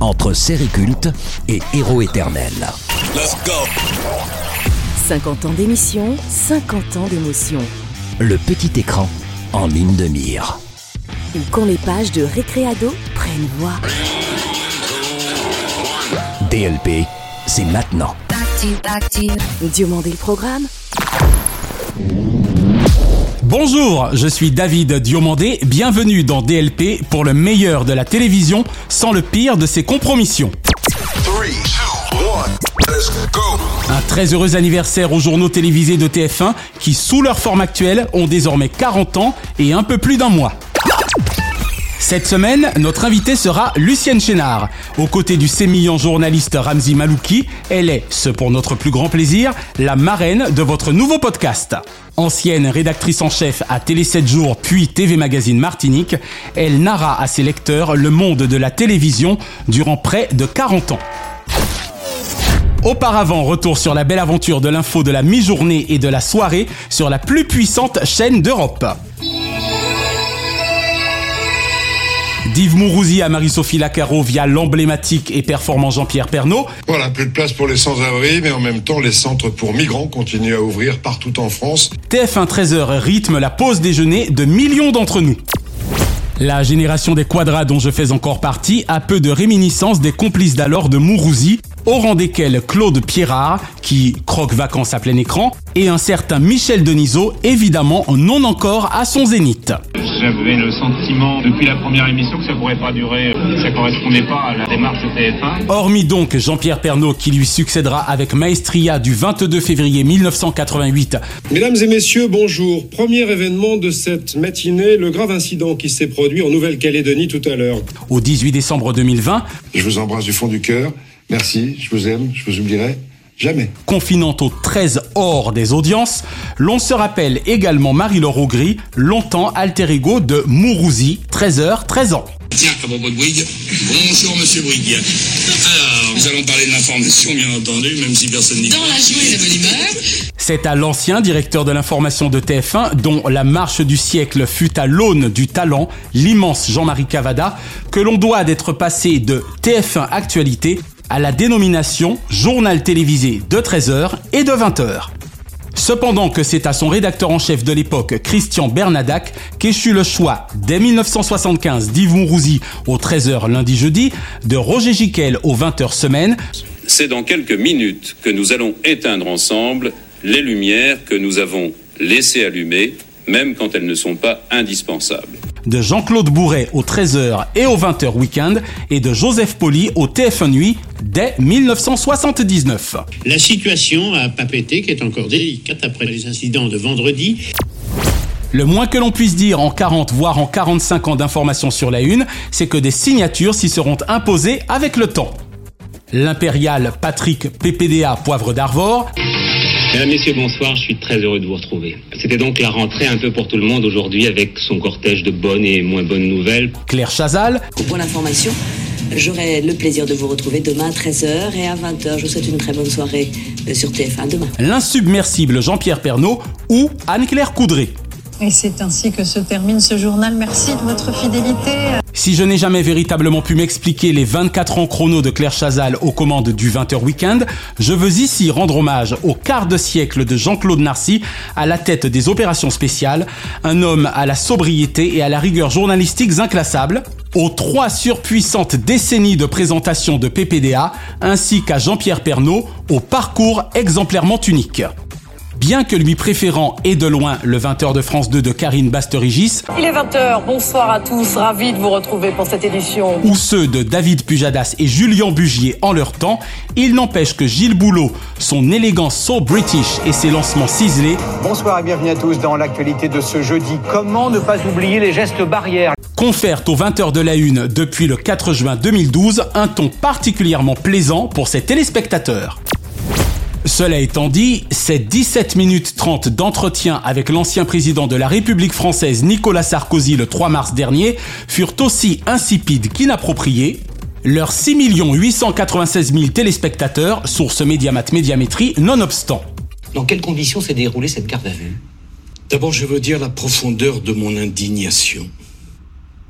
Entre série culte et héros éternel. 50 ans d'émission, 50 ans d'émotion. Le petit écran en ligne de mire. Ou quand les pages de Récréado prennent voix. DLP, c'est maintenant. Diomandé le Programme, Bonjour, je suis David Diomandé, bienvenue dans DLP pour le meilleur de la télévision sans le pire de ses compromissions. Three, two, one, let's go. Un très heureux anniversaire aux journaux télévisés de TF1 qui, sous leur forme actuelle, ont désormais 40 ans et un peu plus d'un mois. Cette semaine, notre invitée sera Lucienne Chénard. Aux côtés du sémillant journaliste Ramzi Malouki, elle est, ce pour notre plus grand plaisir, la marraine de votre nouveau podcast. Ancienne rédactrice en chef à Télé 7 jours puis TV Magazine Martinique, elle narra à ses lecteurs le monde de la télévision durant près de 40 ans. Auparavant, retour sur la belle aventure de l'info de la mi-journée et de la soirée sur la plus puissante chaîne d'Europe. D'Yves Mourouzi à Marie-Sophie Lacaro via l'emblématique et performant Jean-Pierre Pernaud, Voilà, plus de place pour les sans-abri, mais en même temps, les centres pour migrants continuent à ouvrir partout en France. TF1 13h rythme la pause déjeuner de millions d'entre nous. La génération des quadras dont je fais encore partie a peu de réminiscences des complices d'alors de Mourouzi, au rang desquels Claude Pierrard, qui croque vacances à plein écran, et un certain Michel Denisot, évidemment non encore à son zénith. J'avais le sentiment depuis la première émission que ça pourrait pas durer, que ça correspondait pas à la démarche de TF1. Hormis donc Jean-Pierre Pernaud qui lui succédera avec Maestria du 22 février 1988 Mesdames et messieurs, bonjour. Premier événement de cette matinée, le grave incident qui s'est produit en Nouvelle-Calédonie tout à l'heure. au 18 décembre 2020, Je vous embrasse du fond du cœur. Merci, je vous aime, je vous oublierai jamais. confinant aux 13 hors des audiences, l'on se rappelle également Marie-Laure Augry, longtemps alter ego de Mourouzi, 13h, 13 ans. Tiens, à propos de Bouygues, bonjour Monsieur Bouygues. Alors, nous allons parler de l'information, bien entendu, même si personne n'y Dans la joie et la bonne humeur, C'est à l'ancien directeur de l'information de TF1, dont la marche du siècle fut à l'aune du talent, l'immense Jean-Marie Cavada, que l'on doit d'être passé de TF1 Actualité à la dénomination Journal télévisé de 13h et de 20h. Cependant que c'est à son rédacteur en chef de l'époque, Christian Bernadac, qu'échut le choix, dès 1975, d'Yves Mourouzi au 13h lundi-jeudi, de Roger Giquel au 20h semaine, C'est dans quelques minutes que nous allons éteindre ensemble les lumières que nous avons laissées allumées, même quand elles ne sont pas indispensables. de Jean-Claude Bourret au 13h et au 20h week-end et de Joseph Poli au TF1 Nuit dès 1979. La situation à Papeete, qui est encore délicate après les incidents de vendredi, Le moins que l'on puisse dire en 40 voire en 45 ans d'information sur la une, c'est que des signatures s'y seront imposées avec le temps. L'impérial Patrick PPDA Poivre d'Arvor, Mesdames, Messieurs, bonsoir, je suis très heureux de vous retrouver. C'était donc la rentrée un peu pour tout le monde aujourd'hui avec son cortège de bonnes et moins bonnes nouvelles. Claire Chazal, pour l'information, j'aurai le plaisir de vous retrouver demain à 13h et à 20h. Je vous souhaite une très bonne soirée euh, sur TF1 demain. l'insubmersible Jean-Pierre Pernaud ou Anne-Claire Coudray. Et c'est ainsi que se termine ce journal. Merci de votre fidélité. Si je n'ai jamais véritablement pu m'expliquer les 24 ans chrono de Claire Chazal aux commandes du 20h Weekend, je veux ici rendre hommage au quart de siècle de Jean-Claude Narcy à la tête des opérations spéciales, un homme à la sobriété et à la rigueur journalistique inclassables, aux trois surpuissantes décennies de présentation de PPDA, ainsi qu'à Jean-Pierre Pernaud au parcours exemplairement unique. Bien que lui préférant et de loin le 20h de France 2 de Karine Basterigis, Il est 20h. Bonsoir à tous. Ravi de vous retrouver pour cette édition. ou ceux de David Pujadas et Julien Bugier en leur temps, il n'empêche que Gilles Boulot, son élégance so british et ses lancements ciselés Bonsoir et bienvenue à tous dans l'actualité de ce jeudi. Comment ne pas oublier les gestes barrières? Confèrent aux 20h de la Une depuis le 4 juin 2012 un ton particulièrement plaisant pour ses téléspectateurs. Cela étant dit, ces 17 minutes 30 d'entretien avec l'ancien président de la République française Nicolas Sarkozy le 3 mars dernier furent aussi insipides qu'inappropriés. Leurs 6 896 000 téléspectateurs, source Médiamat Médiamétrie, nonobstant. Dans quelles conditions s'est déroulée cette garde à vue? D'abord, je veux dire la profondeur de mon indignation.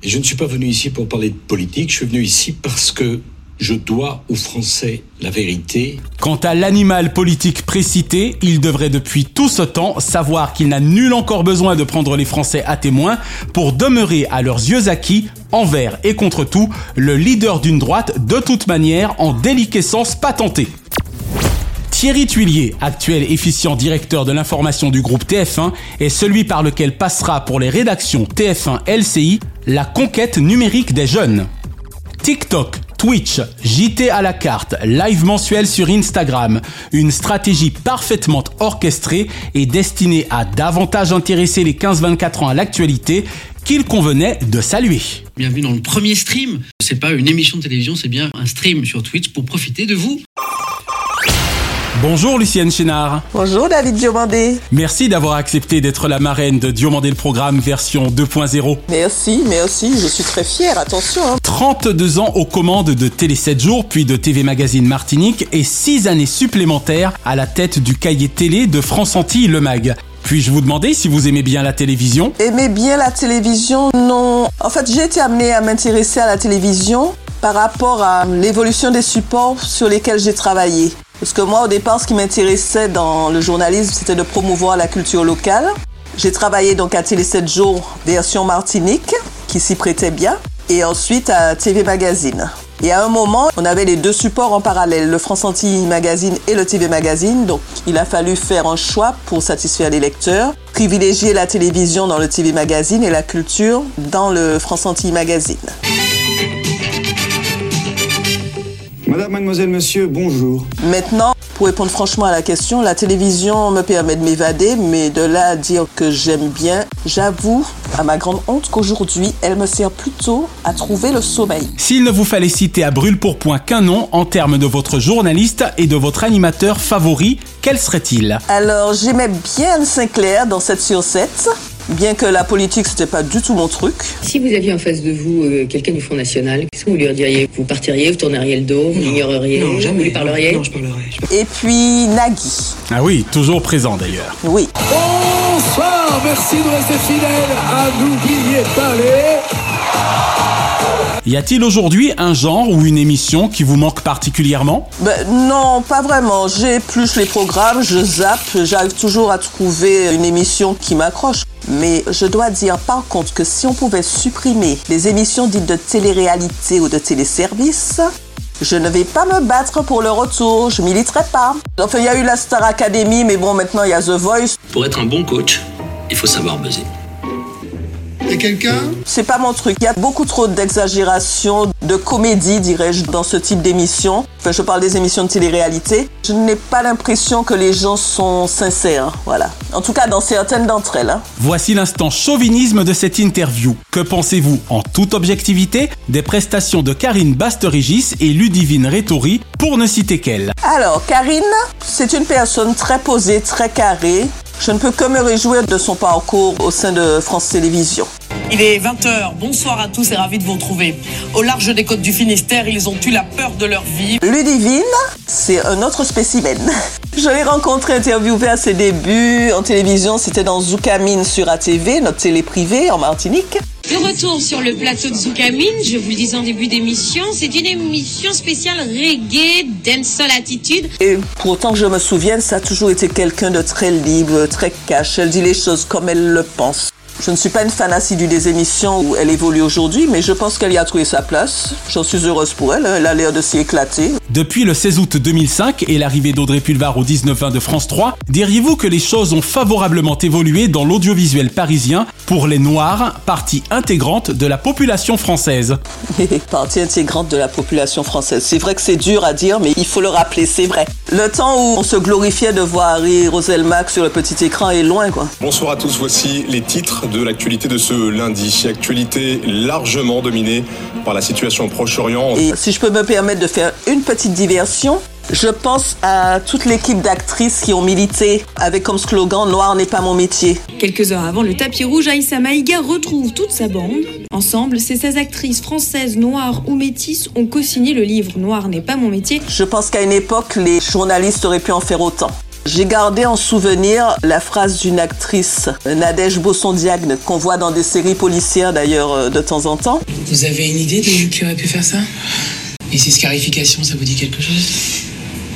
Et je ne suis pas venu ici pour parler de politique, je suis venu ici parce que je dois aux Français la vérité. Quant à l'animal politique précité, il devrait depuis tout ce temps savoir qu'il n'a nul encore besoin de prendre les Français à témoin pour demeurer à leurs yeux acquis, envers et contre tout, le leader d'une droite de toute manière en déliquescence patentée. Thierry Tuilier, actuel efficient directeur de l'information du groupe TF1, est celui par lequel passera pour les rédactions TF1 LCI la conquête numérique des jeunes. TikTok, Twitch, JT à la carte, live mensuel sur Instagram, une stratégie parfaitement orchestrée et destinée à davantage intéresser les 15-24 ans à l'actualité qu'il convenait de saluer. Bienvenue dans le premier stream. C'est pas une émission de télévision, c'est bien un stream sur Twitch pour profiter de vous. Bonjour Lucienne Chénard. Bonjour David Diomandé. Merci d'avoir accepté d'être la marraine de Diomandé le programme version 2.0. Merci, merci, je suis très fière, attention. Hein. 32 ans aux commandes de Télé 7 jours, puis de TV Magazine Martinique et 6 années supplémentaires à la tête du cahier télé de France Antilles Le Mag. Puis-je vous demander si vous aimez bien la télévision? Aimez bien la télévision? Non. En fait, j'ai été amenée à m'intéresser à la télévision par rapport à l'évolution des supports sur lesquels j'ai travaillé. Parce que moi, au départ, ce qui m'intéressait dans le journalisme, c'était de promouvoir la culture locale. J'ai travaillé donc à Télé 7 jours, version Martinique, qui s'y prêtait bien, et ensuite à TV Magazine. Et à un moment, on avait les deux supports en parallèle, le France Antilles Magazine et le TV Magazine. Donc, il a fallu faire un choix pour satisfaire les lecteurs, privilégier la télévision dans le TV Magazine et la culture dans le France Antilles Magazine. Madame, mademoiselle, monsieur, bonjour. Maintenant, pour répondre franchement à la question, la télévision me permet de m'évader, mais de là à dire que j'aime bien, j'avoue, à ma grande honte, qu'aujourd'hui, elle me sert plutôt à trouver le sommeil. S'il ne vous fallait citer à brûle pour point qu'un nom en termes de votre journaliste et de votre animateur favori, quel serait-il? Alors, j'aimais bien Anne Sinclair dans 7 sur 7. Bien que la politique, c'était pas du tout mon truc. Si vous aviez en face de vous euh, quelqu'un du Front National, qu'est-ce que vous lui diriez Vous partiriez, vous tourneriez le dos, vous l'ignoreriez Non, jamais. Vous lui parleriez? Non, je parlerai. Et puis Nagui. Ah oui, toujours présent d'ailleurs. Oui. Bonsoir, merci de rester fidèle à N'oubliez pas les... Y a-t-il aujourd'hui un genre ou une émission qui vous manque particulièrement? Ben, non, pas vraiment. J'épluche les programmes, je zappe, j'arrive toujours à trouver une émission qui m'accroche. Mais je dois dire par contre que si on pouvait supprimer les émissions dites de télé-réalité ou de téléservice, je ne vais pas me battre pour le retour, je militerai pas. Enfin, il y a eu la Star Academy, mais bon, maintenant il y a The Voice. Pour être un bon coach, il faut savoir buzzer. Et quelqu'un C'est pas mon truc. Il y a beaucoup trop d'exagération, de comédie, dirais-je, dans ce type d'émission. Enfin, je parle des émissions de télé-réalité. Je n'ai pas l'impression que les gens sont sincères. Voilà. En tout cas, dans certaines d'entre elles. hein. Voici l'instant chauvinisme de cette interview. Que pensez-vous, en toute objectivité, des prestations de Karine Basterégis et Ludivine Rétori, pour ne citer qu'elle Alors, Karine, c'est une personne très posée, très carrée. Je ne peux que me réjouir de son parcours au sein de France Télévisions. Il est 20h. Bonsoir à tous et ravi de vous retrouver. Au large des côtes du Finistère, ils ont eu la peur de leur vie. Ludivine, c'est un autre spécimen. Je l'ai rencontré, interviewé à ses débuts en télévision. C'était dans Zoukamine sur ATV, notre télé privée en Martinique. De retour sur le plateau de Zoukamine, je vous le disais en début d'émission, c'est une émission spéciale reggae, dancehall attitude. Et pour autant que je me souvienne, ça a toujours été quelqu'un de très libre, très cash. Elle dit les choses comme elle le pense. Je ne suis pas une fan assidue des émissions où elle évolue aujourd'hui, mais je pense qu'elle y a trouvé sa place. J'en suis heureuse pour elle. hein. Elle a l'air de s'y éclater. Depuis le 16 août 2005 et l'arrivée d'Audrey Pulvar au 19-20 de France 3, diriez-vous que les choses ont favorablement évolué dans l'audiovisuel parisien pour les Noirs, partie intégrante de la population française? Partie intégrante de la population française. C'est vrai que c'est dur à dire, mais il faut le rappeler, c'est vrai. Le temps où on se glorifiait de voir Harry Roselmack sur le petit écran est loin, quoi. Bonsoir à tous, voici les titres de l'actualité de ce lundi. Actualité largement dominée par la situation au Proche-Orient. Et si je peux me permettre de faire une petite diversion, Je pense à toute l'équipe d'actrices qui ont milité avec comme slogan Noir n'est pas mon métier. Quelques heures avant le tapis rouge, Aïssa Maïga retrouve toute sa bande. Ensemble, ces 16 actrices françaises noires ou métisses ont co-signé le livre Noir n'est pas mon métier. Je pense qu'à une époque, les journalistes auraient pu en faire autant. J'ai gardé en souvenir la phrase d'une actrice, Nadège Bosson-Diagne, qu'on voit dans des séries policières d'ailleurs euh, de temps en temps. Vous avez une idée de qui aurait pu faire ça? Et ces scarifications, ça vous dit quelque chose?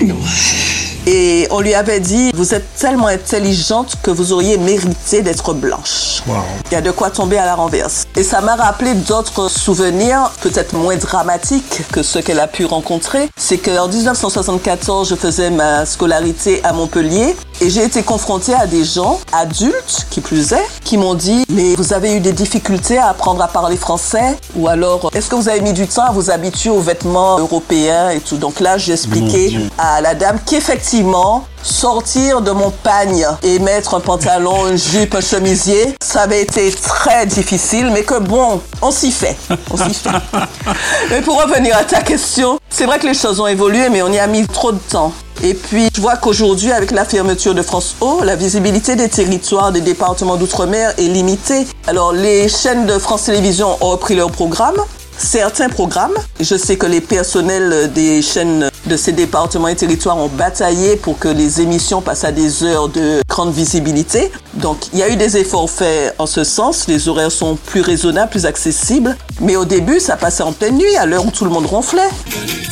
Non. Et on lui avait dit, vous êtes tellement intelligente que vous auriez mérité d'être blanche. Il y a de quoi tomber à la renverse. Et ça m'a rappelé d'autres souvenirs, peut-être moins dramatiques que ceux qu'elle a pu rencontrer. C'est qu'en 1974, je faisais ma scolarité à Montpellier et j'ai été confrontée à des gens, adultes qui plus est, qui m'ont dit, mais vous avez eu des difficultés à apprendre à parler français ou alors est-ce que vous avez mis du temps à vous habituer aux vêtements européens et tout? Donc là, j'ai expliqué à la dame qu'effectivement, sortir de mon pagne et mettre un pantalon, une jupe, un chemisier, ça avait été très difficile, mais que bon, on s'y fait. On s'y fait. mais pour revenir à ta question, c'est vrai que les choses ont évolué, mais on y a mis trop de temps. Et puis, je vois qu'aujourd'hui, avec la fermeture de France O, la visibilité des territoires des départements d'outre-mer est limitée. Alors, les chaînes de France Télévisions ont repris leur programme. Certains programmes, je sais que les personnels des chaînes de ces départements et territoires ont bataillé pour que les émissions passent à des heures de grande visibilité. Donc, il y a eu des efforts faits en ce sens. Les horaires sont plus raisonnables, plus accessibles. Mais au début, ça passait en pleine nuit, à l'heure où tout le monde ronflait.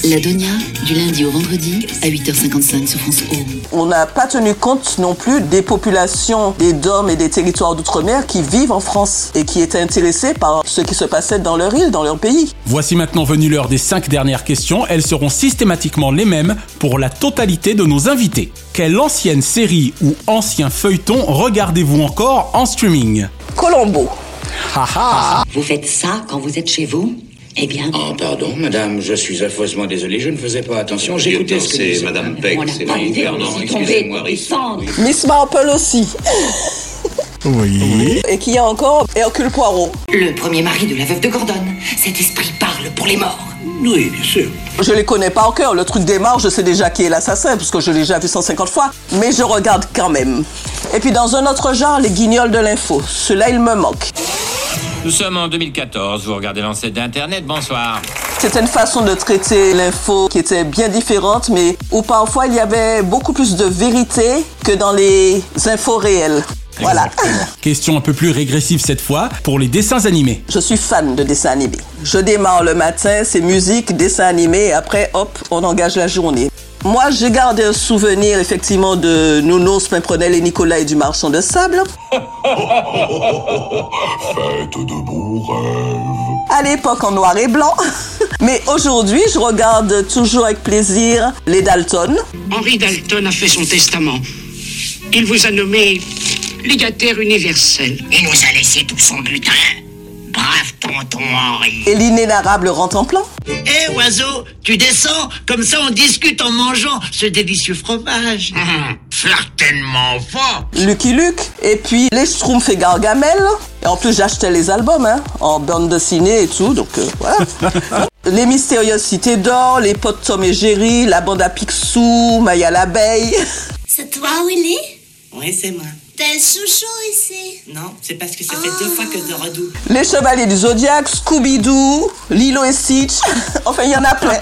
La Donia, du lundi au vendredi, à 8h55 sur France O. On n'a pas tenu compte non plus des populations des DOM et des territoires d'outre-mer qui vivent en France et qui étaient intéressés par ce qui se passait dans leur île, dans leur pays. Voici maintenant venue l'heure des cinq dernières questions. Elles seront systématiquement les mêmes pour la totalité de nos invités. Quelle ancienne série ou ancien feuilleton regardez-vous encore en streaming Colombo. Vous faites ça quand vous êtes chez vous? Eh bien, Oh, pardon, madame, je suis affreusement désolé, je ne faisais pas attention, j'écoutais ce que C'est Madame Peck, c'est pas excusez-moi. Miss Marple aussi. Oui. Et qui a encore Hercule Poirot. Le premier mari de la veuve de Gordon. Cet esprit parle pour les morts. Oui, bien sûr. Je les connais pas encore. Le truc des morts, je sais déjà qui est l'assassin, parce que je l'ai déjà vu 150 fois. Mais je regarde quand même. Et puis dans un autre genre, les guignols de l'info. Ceux-là, ils me manquent. Nous sommes en 2014, vous regardez l'ancêtre d'Internet, bonsoir. C'était une façon de traiter l'info qui était bien différente, mais où parfois il y avait beaucoup plus de vérité que dans les infos réelles. Voilà. Question un peu plus régressive cette fois pour les dessins animés. Je suis fan de dessins animés. Je démarre le matin, c'est musique, dessin animé, et après, hop, on engage la journée. Moi, j'ai gardé un souvenir effectivement de Nounours, Pimprenel et Nicolas et du Marchand de Sable. Faites de beaux rêves. À l'époque en noir et blanc. Mais aujourd'hui, je regarde toujours avec plaisir les Dalton. Henri Dalton a fait son testament. Il vous a nommé légataire universel. Il nous a laissé tout son butin. Brave tonton Henri. Et l'inénarrable rentre en plan. Hé oiseau, tu descends, comme ça on discute en mangeant ce délicieux fromage. Certainement pas. Lucky Luke. Et puis les Schtroumpfs et Gargamel. Et en plus, j'achetais les albums, hein, en bande dessinée et tout, donc euh, voilà. les mystérieuses cités d'or, les potes Tom et Jerry, la bande à Picsou, Maya l'abeille. C'est toi, Willy? Oui, c'est moi. T'es le chouchou ici. Non, c'est parce que ça fait deux fois que je redouble. Les Chevaliers du Zodiac, Scooby-Doo, Lilo et Stitch. enfin, il y en a plein.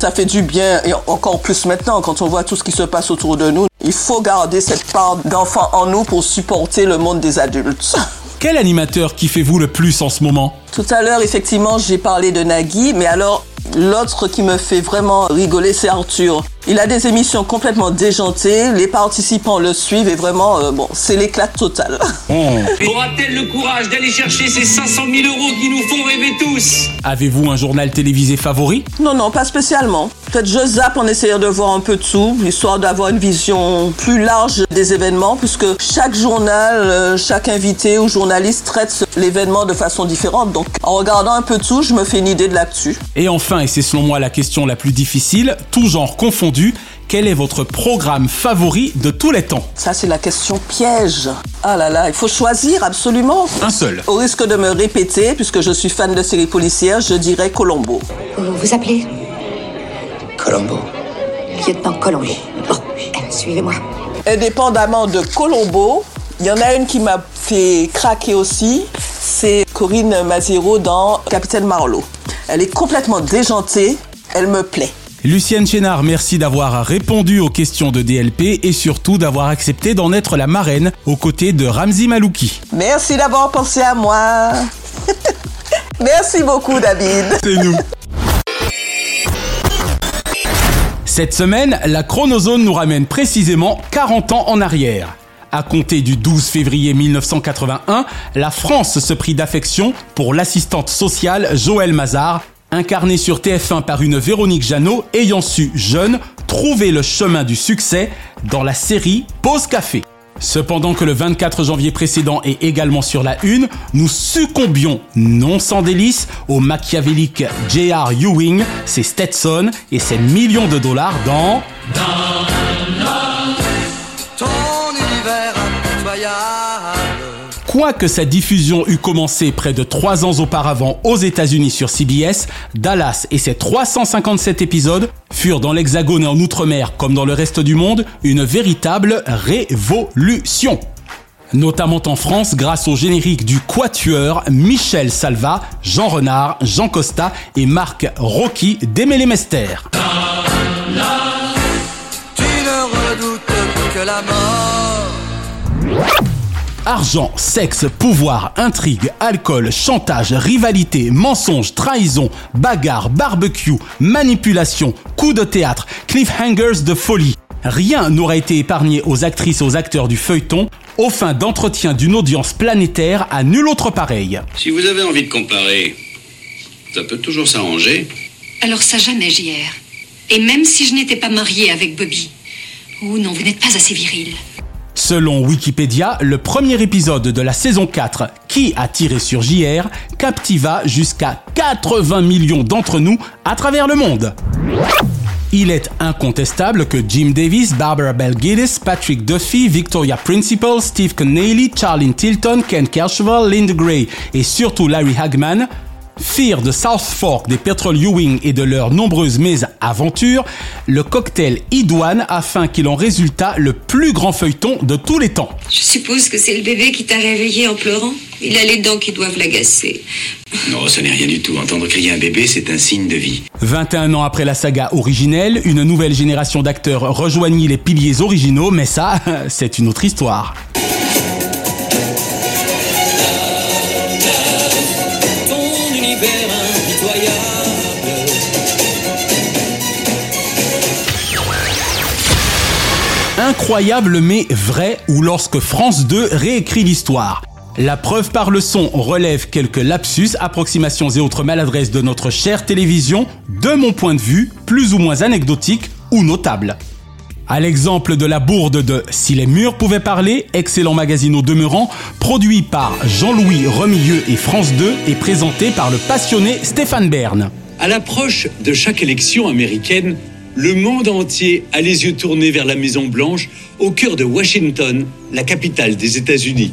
Ça fait du bien, et encore plus maintenant, quand on voit tout ce qui se passe autour de nous. Il faut garder cette part d'enfant en nous pour supporter le monde des adultes. Quel animateur kiffez-vous le plus en ce moment? Tout à l'heure, effectivement, j'ai parlé de Nagui, mais alors, l'autre qui me fait vraiment rigoler, c'est Arthur. Il a des émissions complètement déjantées, les participants le suivent et vraiment, euh, bon, c'est l'éclat total. Aura-t-elle le courage d'aller chercher ces 500 000 euros qui nous font rêver tous? Avez-vous un journal télévisé favori? Non, non, pas spécialement. Peut-être je zappe en essayant de voir un peu tout, histoire d'avoir une vision plus large des événements, puisque chaque journal, euh, chaque invité ou journaliste traite l'événement de façon différente. Donc, en regardant un peu tout, je me fais une idée de l'actu. Et enfin, et c'est selon moi la question la plus difficile, tout genre confondu, quel est votre programme favori de tous les temps? Ça, c'est la question piège. Ah là là, il faut choisir absolument. Un seul. Au risque de me répéter, puisque je suis fan de séries policières, je dirais Colombo. Vous vous appelez? Colombo. Lieutenant Colombo. Bon, suivez-moi. Indépendamment de Colombo, il y en a une qui m'a fait craquer aussi, c'est Corinne Mazero dans Capitaine Marlowe. Elle est complètement déjantée, elle me plaît. Lucienne Chénard, merci d'avoir répondu aux questions de DLP et surtout d'avoir accepté d'en être la marraine aux côtés de Ramzi Malouki. Merci d'avoir pensé à moi. merci beaucoup David. C'est nous. Cette semaine, la chronozone nous ramène précisément 40 ans en arrière. À compter du 12 février 1981, la France se prit d'affection pour l'assistante sociale Joëlle Mazard, incarnée sur TF1 par une Véronique Jeannot ayant su, jeune, trouver le chemin du succès dans la série Pause Café. Cependant que le 24 janvier précédent est également sur la une, nous succombions, non sans délice, au machiavélique J.R. Ewing, ses Stetson et ses millions de dollars dans... Quoique sa diffusion eût commencé près de trois ans auparavant aux États-Unis sur CBS, Dallas et ses 357 épisodes furent dans l'Hexagone et en Outre-mer comme dans le reste du monde une véritable révolution. Notamment en France grâce au générique du Quatuor Michel Salva, Jean Renard, Jean Costa et Marc Rocky la mort. Argent, sexe, pouvoir, intrigue, alcool, chantage, rivalité, mensonge, trahison, bagarre, barbecue, manipulation, coup de théâtre, cliffhangers de folie. Rien n'aurait été épargné aux actrices et aux acteurs du feuilleton aux fins d'entretien d'une audience planétaire à nul autre pareil. Si vous avez envie de comparer, ça peut toujours s'arranger. Alors ça jamais, JR. Et même si je n'étais pas mariée avec Bobby. Oh non, vous n'êtes pas assez viril. Selon Wikipédia, le premier épisode de la saison 4, qui a tiré sur JR, captiva jusqu'à 80 millions d'entre nous à travers le monde. Il est incontestable que Jim Davis, Barbara Bell Geddes, Patrick Duffy, Victoria Principal, Steve Connelly, Charlene Tilton, Ken Kercheval, Linda Gray et surtout Larry Hagman firent de South Fork, des Petrol Ewing et de leurs nombreuses mésaventures le cocktail idoine afin qu'il en résultât le plus grand feuilleton de tous les temps. Je suppose que c'est le bébé qui t'a réveillé en pleurant Il a les dents qui doivent l'agacer. Non, ce n'est rien du tout. Entendre crier un bébé, c'est un signe de vie. 21 ans après la saga originelle, une nouvelle génération d'acteurs rejoignit les piliers originaux, mais ça, c'est une autre histoire. Incroyable mais vrai ou lorsque France 2 réécrit l'histoire. La preuve par le son relève quelques lapsus, approximations et autres maladresses de notre chère télévision, de mon point de vue, plus ou moins anecdotiques ou notables. À l'exemple de la bourde de Si les murs pouvaient parler, excellent magazine au demeurant, produit par Jean-Louis Remilieu et France 2 et présenté par le passionné Stéphane Bern. À l'approche de chaque élection américaine, le monde entier a les yeux tournés vers la Maison Blanche, au cœur de Washington, la capitale des États-Unis.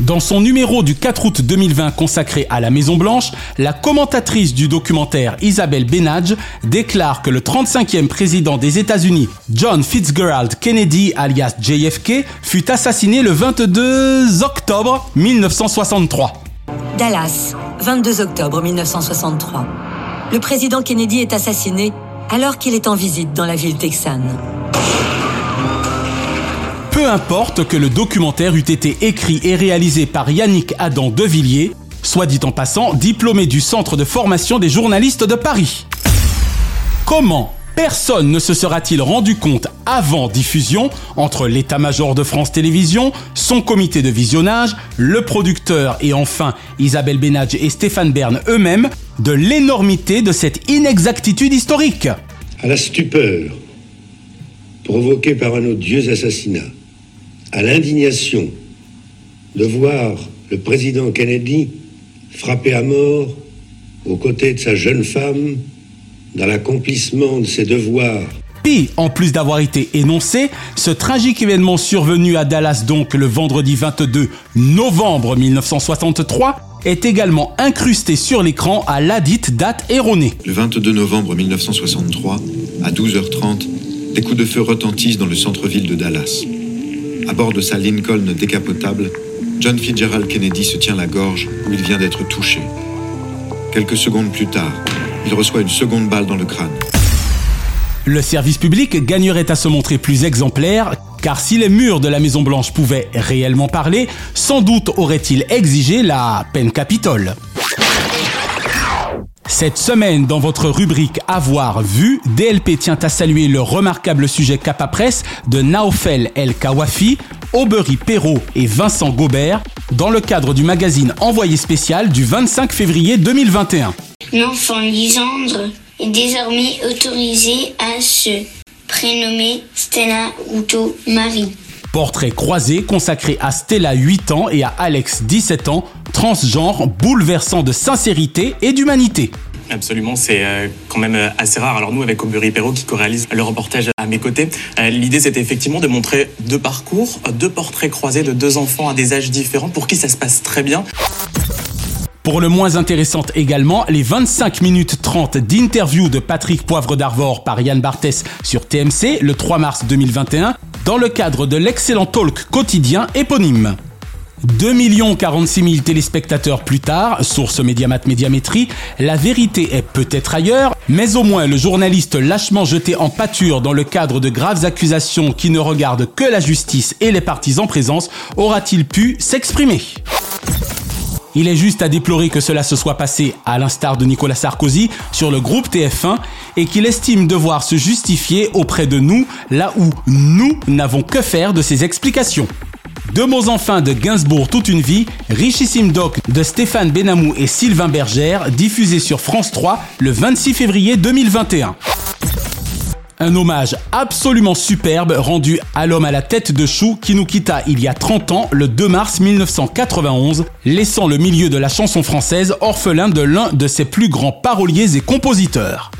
Dans son numéro du 4 août 2020 consacré à la Maison Blanche, la commentatrice du documentaire Isabelle Benadj déclare que le 35e président des États-Unis, John Fitzgerald Kennedy alias JFK, fut assassiné le 22 octobre 1963. Dallas, 22 octobre 1963. Le président Kennedy est assassiné alors qu'il est en visite dans la ville texane. Peu importe que le documentaire eût été écrit et réalisé par Yannick Adam Devilliers, soit dit en passant, diplômé du Centre de formation des journalistes de Paris. Comment personne ne se sera-t-il rendu compte avant diffusion, entre l'état-major de France Télévisions, son comité de visionnage, le producteur et enfin Isabelle Benadj et Stéphane Bern eux-mêmes, de l'énormité de cette inexactitude historique. À la stupeur provoquée par un odieux assassinat, à l'indignation de voir le président Kennedy frappé à mort aux côtés de sa jeune femme dans l'accomplissement de ses devoirs. Puis, en plus d'avoir été énoncé, ce tragique événement survenu à Dallas donc le vendredi 22 novembre 1963 est également incrusté sur l'écran à ladite date erronée. Le 22 novembre 1963, à 12h30, des coups de feu retentissent dans le centre-ville de Dallas. À bord de sa Lincoln décapotable, John Fitzgerald Kennedy se tient la gorge où il vient d'être touché. Quelques secondes plus tard, il reçoit une seconde balle dans le crâne. Le service public gagnerait à se montrer plus exemplaire, car si les murs de la Maison Blanche pouvaient réellement parler, sans doute aurait-il exigé la peine capitole. Cette semaine, dans votre rubrique Avoir vu, DLP tient à saluer le remarquable sujet Capa Presse de Naofel El Kawafi, Aubery Perrault et Vincent Gobert, dans le cadre du magazine Envoyé spécial du 25 février 2021. L'enfant Lisandre est désormais autorisé à se prénommer Stella Ruto Marie. Portrait croisé consacré à Stella 8 ans et à Alex 17 ans, transgenre bouleversant de sincérité et d'humanité. Absolument, c'est euh, quand même euh, assez rare. Alors nous, avec Aubery Perrault, qui co-réalise le reportage à mes côtés, euh, l'idée c'était effectivement de montrer deux parcours, deux portraits croisés de deux enfants à des âges différents, pour qui ça se passe très bien. Pour le moins intéressante également, les 25 minutes 30 d'interview de Patrick Poivre d'Arvor par Yann Barthès sur TMC le 3 mars 2021 dans le cadre de l'excellent talk quotidien éponyme. 2 46 000 téléspectateurs plus tard, source Médiamat Médiamétrie, la vérité est peut-être ailleurs, mais au moins le journaliste lâchement jeté en pâture dans le cadre de graves accusations qui ne regardent que la justice et les partis en présence aura-t-il pu s'exprimer? Il est juste à déplorer que cela se soit passé, à l'instar de Nicolas Sarkozy, sur le groupe TF1 et qu'il estime devoir se justifier auprès de nous là où nous n'avons que faire de ces explications. Deux mots enfin de Gainsbourg toute une vie, Richissime Doc de Stéphane Benamou et Sylvain Bergère, diffusé sur France 3 le 26 février 2021. Un hommage absolument superbe rendu à l'homme à la tête de chou qui nous quitta il y a 30 ans, le 2 mars 1991, laissant le milieu de la chanson française orphelin de l'un de ses plus grands paroliers et compositeurs.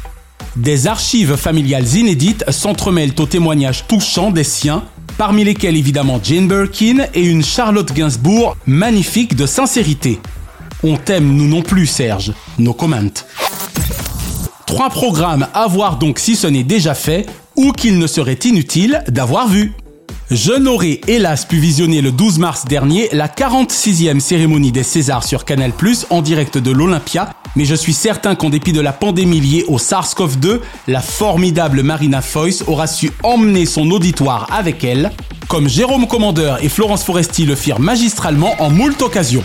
Des archives familiales inédites s'entremêlent aux témoignages touchants des siens, parmi lesquels évidemment Jane Birkin et une Charlotte Gainsbourg magnifique de sincérité. On t'aime nous non plus Serge, nos comments. Trois programmes à voir donc si ce n'est déjà fait ou qu'il ne serait inutile d'avoir vu. Je n'aurais hélas pu visionner le 12 mars dernier la 46e cérémonie des Césars sur Canal+, en direct de l'Olympia, mais je suis certain qu'en dépit de la pandémie liée au SARS-CoV-2, la formidable Marina Foïs aura su emmener son auditoire avec elle, comme Jérôme Commandeur et Florence Foresti le firent magistralement en moult occasions.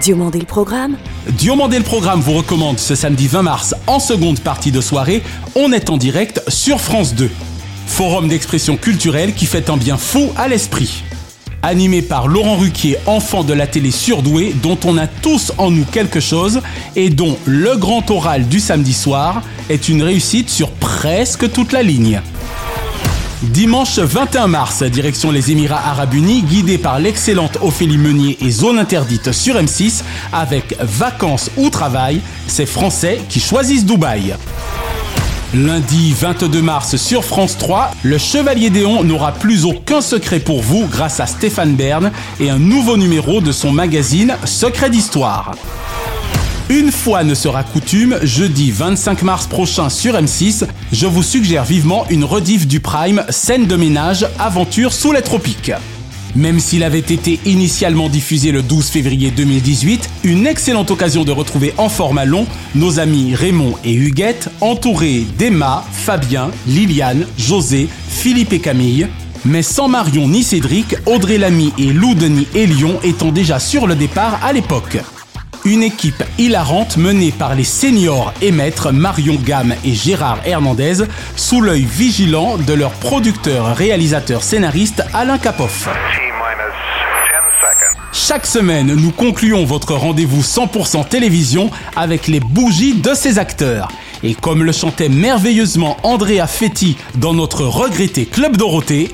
Diomandé le programme Diomandé le programme vous recommande ce samedi 20 mars en seconde partie de soirée. On est en direct sur France 2. Forum d'expression culturelle qui fait un bien fou à l'esprit. Animé par Laurent Ruquier, enfant de la télé surdoué, dont on a tous en nous quelque chose et dont le grand oral du samedi soir est une réussite sur presque toute la ligne. Dimanche 21 mars, direction les Émirats Arabes Unis, guidé par l'excellente Ophélie Meunier et Zone Interdite sur M6, avec Vacances ou Travail, c'est Français qui choisissent Dubaï. Lundi 22 mars sur France 3, le Chevalier Déon n'aura plus aucun secret pour vous grâce à Stéphane Bern et un nouveau numéro de son magazine Secret d'Histoire. Une fois ne sera coutume, jeudi 25 mars prochain sur M6, je vous suggère vivement une rediff du Prime Scène de ménage Aventure sous les tropiques. Même s'il avait été initialement diffusé le 12 février 2018, une excellente occasion de retrouver en format long nos amis Raymond et Huguette, entourés d'Emma, Fabien, Liliane, José, Philippe et Camille, mais sans Marion ni Cédric, Audrey Lamy et Lou Denis et Lyon étant déjà sur le départ à l'époque. Une équipe hilarante menée par les seniors et maîtres Marion Gamme et Gérard Hernandez sous l'œil vigilant de leur producteur, réalisateur, scénariste Alain Capoff. Chaque semaine, nous concluons votre rendez-vous 100% télévision avec les bougies de ces acteurs. Et comme le chantait merveilleusement Andrea Fetti dans notre regretté Club Dorothée,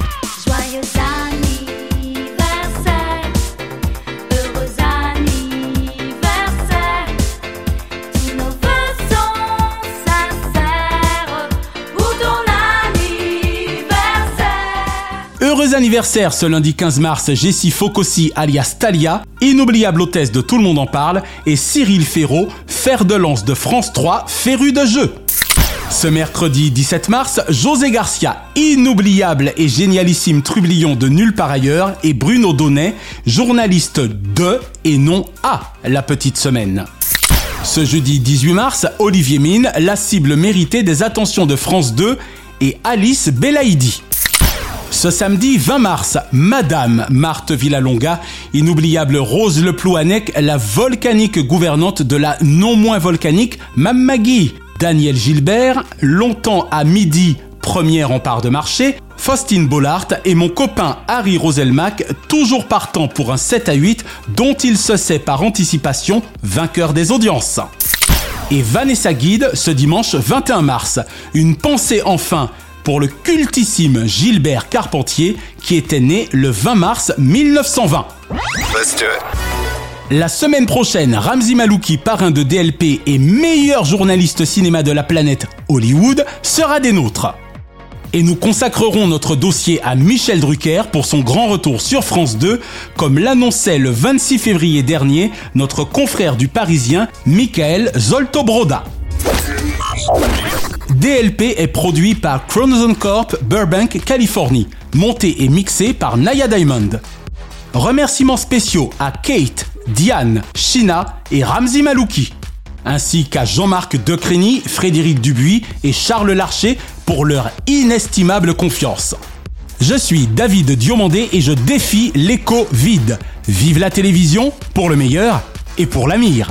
anniversaire ce lundi 15 mars, Jessie Focossi alias Talia, inoubliable hôtesse de Tout le monde en parle, et Cyril Ferraud, fer de lance de France 3, féru de jeu. Ce mercredi 17 mars, José Garcia, inoubliable et génialissime trublion de nulle part ailleurs, et Bruno Donnet, journaliste de et non à La Petite Semaine. Ce jeudi 18 mars, Olivier Mine, la cible méritée des attentions de France 2, et Alice Belaïdi. Ce samedi 20 mars, Madame Marthe Villalonga, inoubliable Rose Le Plouanec, la volcanique gouvernante de la non moins volcanique Magui. Daniel Gilbert, longtemps à midi, première en part de marché, Faustine Bollard et mon copain Harry Roselmack, toujours partant pour un 7 à 8 dont il se sait par anticipation vainqueur des audiences. Et Vanessa Guide ce dimanche 21 mars. Une pensée enfin pour le cultissime Gilbert Carpentier qui était né le 20 mars 1920. La semaine prochaine, Ramzi Malouki, parrain de DLP et meilleur journaliste cinéma de la planète Hollywood, sera des nôtres. Et nous consacrerons notre dossier à Michel Drucker pour son grand retour sur France 2, comme l'annonçait le 26 février dernier notre confrère du Parisien, Michael Zoltobroda. DLP est produit par Chronoson Corp Burbank, Californie, monté et mixé par Naya Diamond. Remerciements spéciaux à Kate, Diane, Shina et Ramzi Malouki, ainsi qu'à Jean-Marc Decrény, Frédéric Dubuis et Charles Larcher pour leur inestimable confiance. Je suis David Diomandé et je défie l'écho vide. Vive la télévision pour le meilleur et pour la mire.